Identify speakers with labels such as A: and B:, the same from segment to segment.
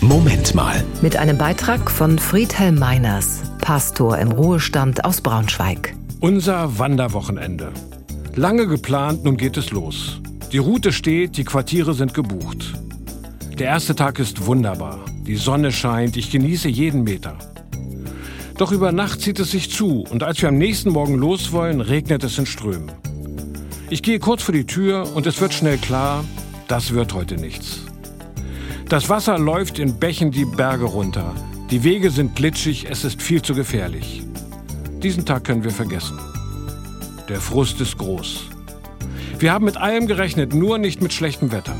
A: Moment mal.
B: Mit einem Beitrag von Friedhelm Meiners, Pastor im Ruhestand aus Braunschweig.
C: Unser Wanderwochenende. Lange geplant, nun geht es los. Die Route steht, die Quartiere sind gebucht. Der erste Tag ist wunderbar. Die Sonne scheint, ich genieße jeden Meter. Doch über Nacht zieht es sich zu und als wir am nächsten Morgen los wollen, regnet es in Strömen. Ich gehe kurz vor die Tür und es wird schnell klar, das wird heute nichts. Das Wasser läuft in Bächen die Berge runter. Die Wege sind glitschig, es ist viel zu gefährlich. Diesen Tag können wir vergessen. Der Frust ist groß. Wir haben mit allem gerechnet, nur nicht mit schlechtem Wetter.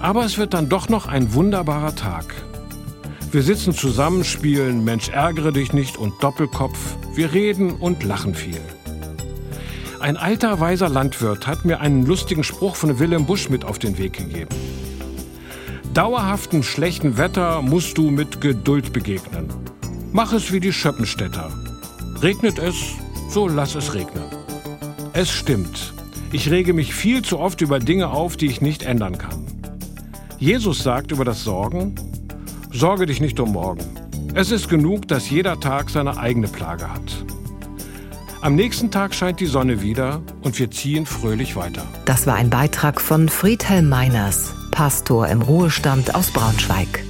C: Aber es wird dann doch noch ein wunderbarer Tag. Wir sitzen zusammen, spielen Mensch ärgere dich nicht und Doppelkopf. Wir reden und lachen viel. Ein alter, weiser Landwirt hat mir einen lustigen Spruch von Willem Busch mit auf den Weg gegeben. Dauerhaftem schlechten Wetter musst du mit Geduld begegnen. Mach es wie die Schöppenstädter. Regnet es, so lass es regnen. Es stimmt. Ich rege mich viel zu oft über Dinge auf, die ich nicht ändern kann. Jesus sagt über das Sorgen, Sorge dich nicht um morgen. Es ist genug, dass jeder Tag seine eigene Plage hat. Am nächsten Tag scheint die Sonne wieder und wir ziehen fröhlich weiter.
B: Das war ein Beitrag von Friedhelm Meiners, Pastor im Ruhestand aus Braunschweig.